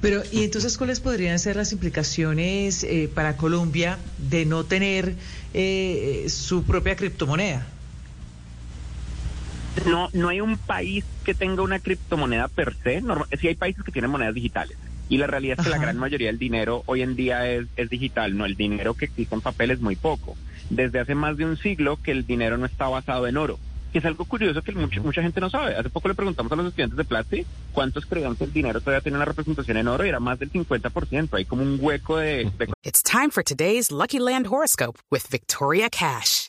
Pero, ¿y entonces cuáles podrían ser las implicaciones eh, para Colombia de no tener eh, su propia criptomoneda? No, no hay un país que tenga una criptomoneda per se. Norma- sí hay países que tienen monedas digitales. Y la realidad es que la gran mayoría del dinero hoy en día es, es digital. No, el dinero que existe en papel es muy poco. Desde hace más de un siglo que el dinero no está basado en oro. Que es algo curioso que mucha, gente no sabe. Hace poco le preguntamos a los estudiantes de Platzi cuántos creían que el dinero todavía tiene una representación en oro y era más del 50%. Hay como un hueco de, de It's time for today's Lucky Land horoscope with Victoria Cash.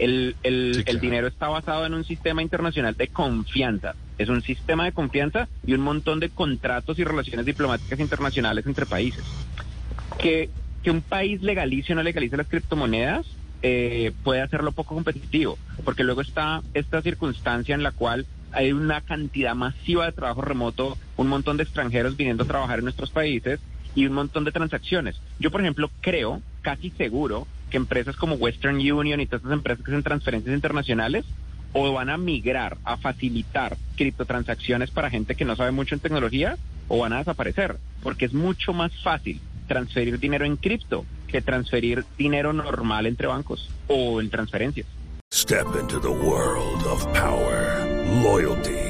El, el, Sí, el claro. dinero está basado en un sistema internacional de confianza. Es un sistema de confianza y un montón de contratos y relaciones diplomáticas internacionales entre países. Que, que un país legalice o no legalice las criptomonedas eh, puede hacerlo poco competitivo, porque luego está esta circunstancia en la cual hay una cantidad masiva de trabajo remoto, un montón de extranjeros viniendo a trabajar en nuestros países y un montón de transacciones. Yo, por ejemplo, creo, casi seguro, que empresas como Western Union y todas estas empresas que hacen transferencias internacionales o van a migrar a facilitar criptotransacciones para gente que no sabe mucho en tecnología o van a desaparecer, porque es mucho más fácil transferir dinero en cripto que transferir dinero normal entre bancos o en transferencias. Step into the world of power, loyalty,